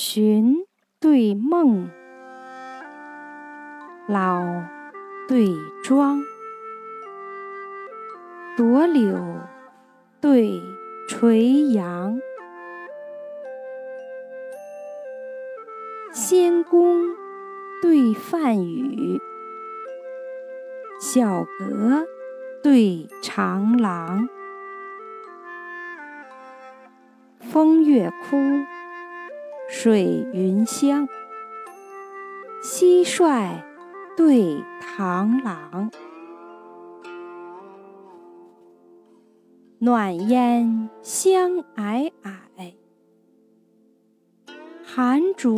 寻对梦，老对庄，朵柳对垂杨，仙宫对梵语，小阁对长廊，风月枯。水云香，蟋蟀对螳螂，暖烟香霭霭，寒烛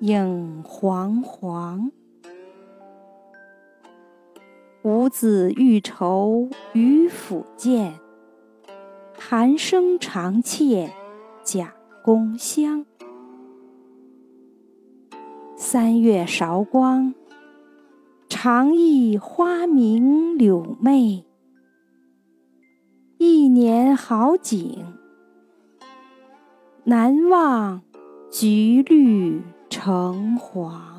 影煌煌。五子欲愁渔父贱，寒声长切甲宫香。三月韶光，常忆花明柳媚；一年好景，难忘橘绿橙黄。